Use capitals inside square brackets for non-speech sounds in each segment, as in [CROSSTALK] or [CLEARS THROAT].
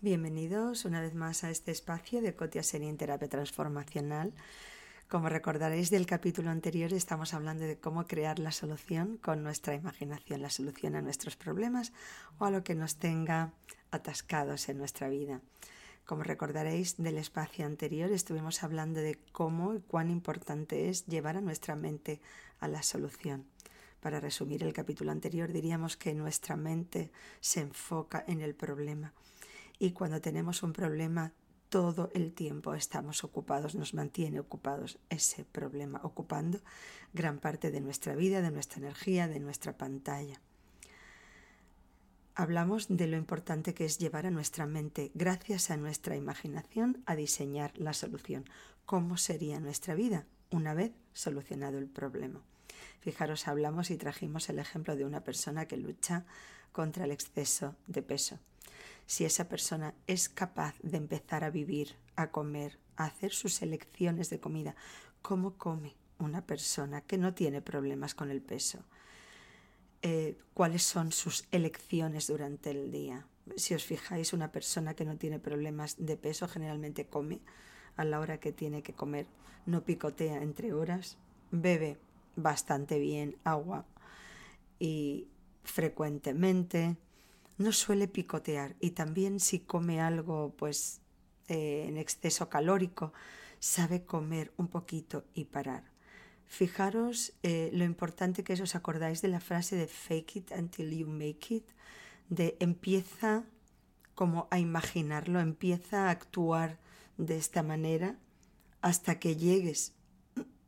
Bienvenidos una vez más a este espacio de Cotia Serín Terapia Transformacional. Como recordaréis del capítulo anterior, estamos hablando de cómo crear la solución con nuestra imaginación, la solución a nuestros problemas o a lo que nos tenga atascados en nuestra vida. Como recordaréis del espacio anterior, estuvimos hablando de cómo y cuán importante es llevar a nuestra mente a la solución. Para resumir el capítulo anterior, diríamos que nuestra mente se enfoca en el problema y cuando tenemos un problema todo el tiempo estamos ocupados, nos mantiene ocupados ese problema, ocupando gran parte de nuestra vida, de nuestra energía, de nuestra pantalla. Hablamos de lo importante que es llevar a nuestra mente, gracias a nuestra imaginación, a diseñar la solución. ¿Cómo sería nuestra vida una vez solucionado el problema? Fijaros, hablamos y trajimos el ejemplo de una persona que lucha contra el exceso de peso si esa persona es capaz de empezar a vivir, a comer, a hacer sus elecciones de comida, ¿cómo come una persona que no tiene problemas con el peso? Eh, ¿Cuáles son sus elecciones durante el día? Si os fijáis, una persona que no tiene problemas de peso generalmente come a la hora que tiene que comer, no picotea entre horas, bebe bastante bien agua y frecuentemente, no suele picotear y también si come algo pues eh, en exceso calórico, sabe comer un poquito y parar. Fijaros eh, lo importante que es, os acordáis de la frase de fake it until you make it, de empieza como a imaginarlo, empieza a actuar de esta manera hasta que llegues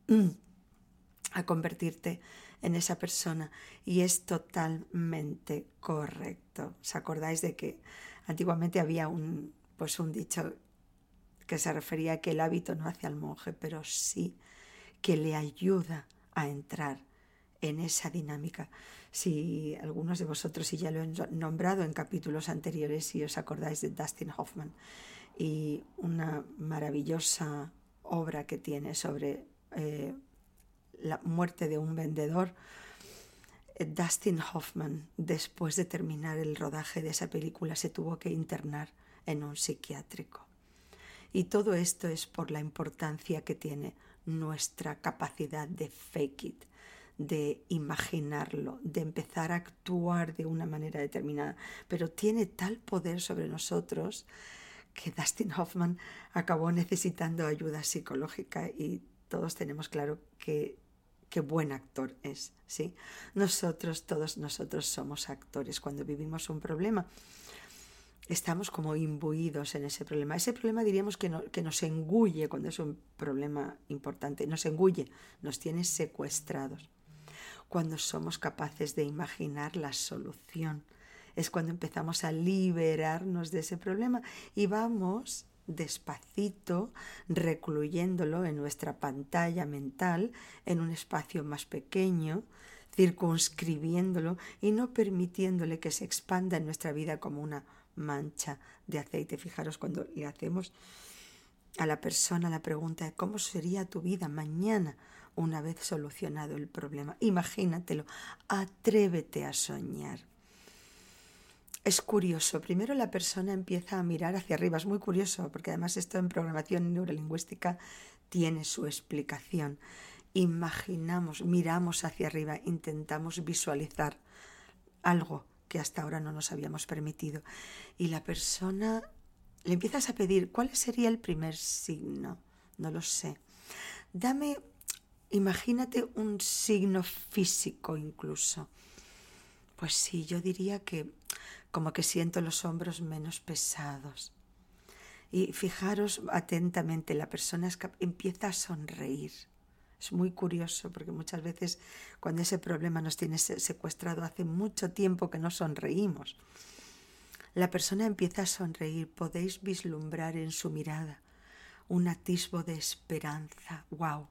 [CLEARS THROAT] a convertirte en esa persona y es totalmente correcto. ¿Os acordáis de que antiguamente había un, pues un dicho que se refería a que el hábito no hace al monje, pero sí que le ayuda a entrar en esa dinámica. Si algunos de vosotros, y ya lo he nombrado en capítulos anteriores, si os acordáis de Dustin Hoffman y una maravillosa obra que tiene sobre eh, la muerte de un vendedor, eh, Dustin Hoffman, después de terminar el rodaje de esa película, se tuvo que internar en un psiquiátrico. Y todo esto es por la importancia que tiene nuestra capacidad de fake it, de imaginarlo, de empezar a actuar de una manera determinada. Pero tiene tal poder sobre nosotros que Dustin Hoffman acabó necesitando ayuda psicológica y todos tenemos claro que qué buen actor es, ¿sí? Nosotros, todos nosotros somos actores. Cuando vivimos un problema, estamos como imbuidos en ese problema. Ese problema diríamos que, que nos engulle cuando es un problema importante, nos engulle, nos tiene secuestrados. Cuando somos capaces de imaginar la solución, es cuando empezamos a liberarnos de ese problema y vamos despacito, recluyéndolo en nuestra pantalla mental, en un espacio más pequeño, circunscribiéndolo y no permitiéndole que se expanda en nuestra vida como una mancha de aceite. Fijaros cuando le hacemos a la persona la pregunta de cómo sería tu vida mañana una vez solucionado el problema. Imagínatelo, atrévete a soñar es curioso. Primero la persona empieza a mirar hacia arriba. Es muy curioso porque además esto en programación neurolingüística tiene su explicación. Imaginamos, miramos hacia arriba, intentamos visualizar algo que hasta ahora no nos habíamos permitido. Y la persona le empiezas a pedir, ¿cuál sería el primer signo? No lo sé. Dame, imagínate un signo físico incluso. Pues sí, yo diría que como que siento los hombros menos pesados. Y fijaros atentamente, la persona empieza a sonreír. Es muy curioso porque muchas veces cuando ese problema nos tiene secuestrado hace mucho tiempo que no sonreímos. La persona empieza a sonreír, podéis vislumbrar en su mirada un atisbo de esperanza. ¡Wow!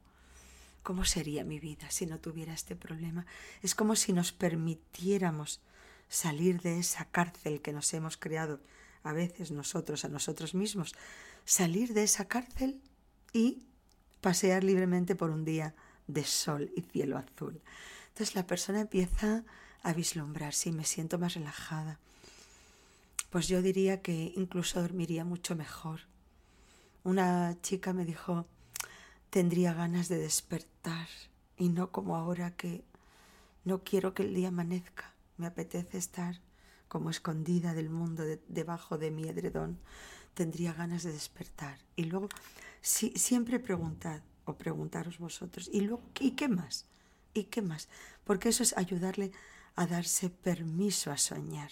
¿Cómo sería mi vida si no tuviera este problema? Es como si nos permitiéramos salir de esa cárcel que nos hemos creado a veces nosotros a nosotros mismos, salir de esa cárcel y pasear libremente por un día de sol y cielo azul. Entonces la persona empieza a vislumbrar, sí, me siento más relajada. Pues yo diría que incluso dormiría mucho mejor. Una chica me dijo, tendría ganas de despertar y no como ahora que no quiero que el día amanezca. Me apetece estar como escondida del mundo debajo de mi edredón. Tendría ganas de despertar. Y luego, siempre preguntad o preguntaros vosotros. ¿Y luego y qué más? ¿Y qué más? Porque eso es ayudarle a darse permiso a soñar.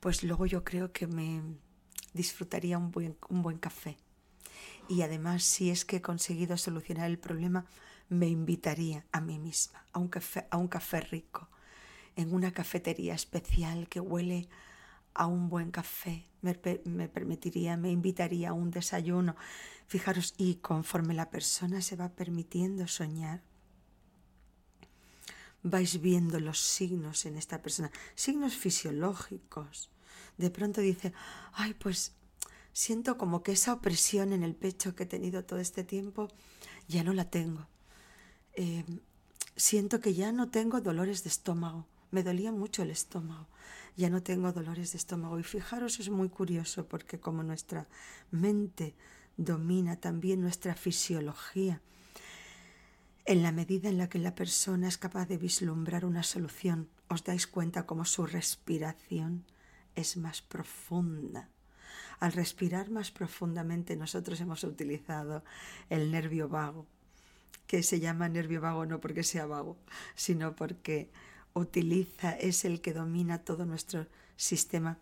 Pues luego yo creo que me disfrutaría un buen, un buen café. Y además, si es que he conseguido solucionar el problema, me invitaría a mí misma a un café, a un café rico, en una cafetería especial que huele a un buen café. Me, me, permitiría, me invitaría a un desayuno. Fijaros, y conforme la persona se va permitiendo soñar, vais viendo los signos en esta persona, signos fisiológicos. De pronto dice, ay, pues siento como que esa opresión en el pecho que he tenido todo este tiempo, ya no la tengo. Eh, siento que ya no tengo dolores de estómago. Me dolía mucho el estómago. Ya no tengo dolores de estómago. Y fijaros, es muy curioso porque como nuestra mente domina también nuestra fisiología, en la medida en la que la persona es capaz de vislumbrar una solución, os dais cuenta cómo su respiración es más profunda. Al respirar más profundamente nosotros hemos utilizado el nervio vago, que se llama nervio vago no porque sea vago, sino porque utiliza, es el que domina todo nuestro sistema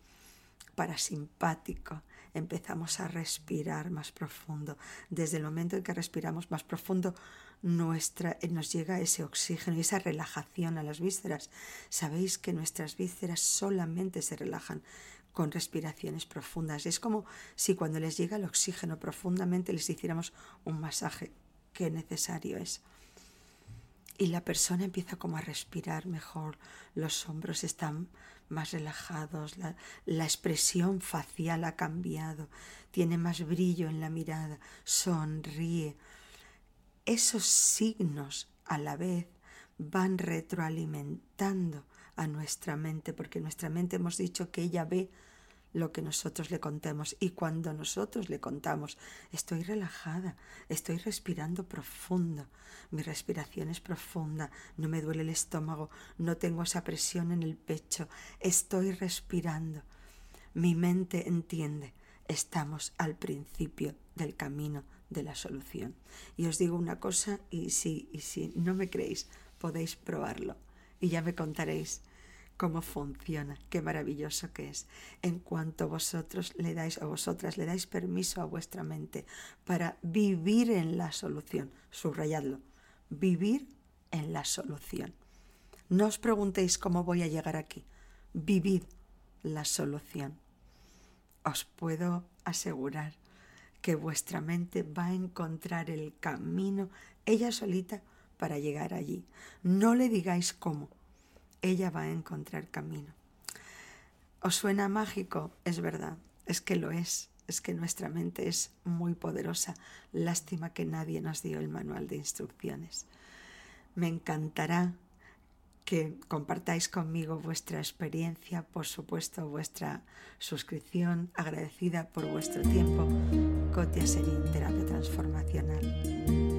parasimpático. Empezamos a respirar más profundo. Desde el momento en que respiramos más profundo, nuestra, nos llega ese oxígeno y esa relajación a las vísceras. Sabéis que nuestras vísceras solamente se relajan con respiraciones profundas. Es como si cuando les llega el oxígeno profundamente les hiciéramos un masaje que necesario es. Y la persona empieza como a respirar mejor, los hombros están más relajados, la, la, expresión facial ha cambiado, tiene más brillo en la mirada, sonríe. Esos signos a la vez van retroalimentando a nuestra mente, porque nuestra mente hemos dicho que ella ve lo que nosotros le contemos. Y cuando nosotros le contamos, estoy relajada, estoy respirando profundo, mi respiración es profunda, no me duele el estómago, no tengo esa presión en el pecho, estoy respirando. Mi mente entiende, estamos al principio del camino de la solución. Y os digo una cosa, y si, y si no me creéis, podéis probarlo y ya me contaréis cómo funciona, qué maravilloso que es. En cuanto vosotros le dais o vosotras le dais permiso a vuestra mente para vivir en la solución, subrayadlo, vivir en la solución. No os preguntéis cómo voy a llegar aquí, vivid la solución. Os puedo asegurar que vuestra mente va a encontrar el camino ella solita para llegar allí. No le digáis cómo, ella va a encontrar camino. ¿Os suena mágico? Es verdad, es que lo es, es que nuestra mente es muy poderosa. Lástima que nadie nos dio el manual de instrucciones. Me encantará que compartáis conmigo vuestra experiencia, por supuesto vuestra suscripción, agradecida por vuestro tiempo. Cotia Serín, Terapia Transformacional.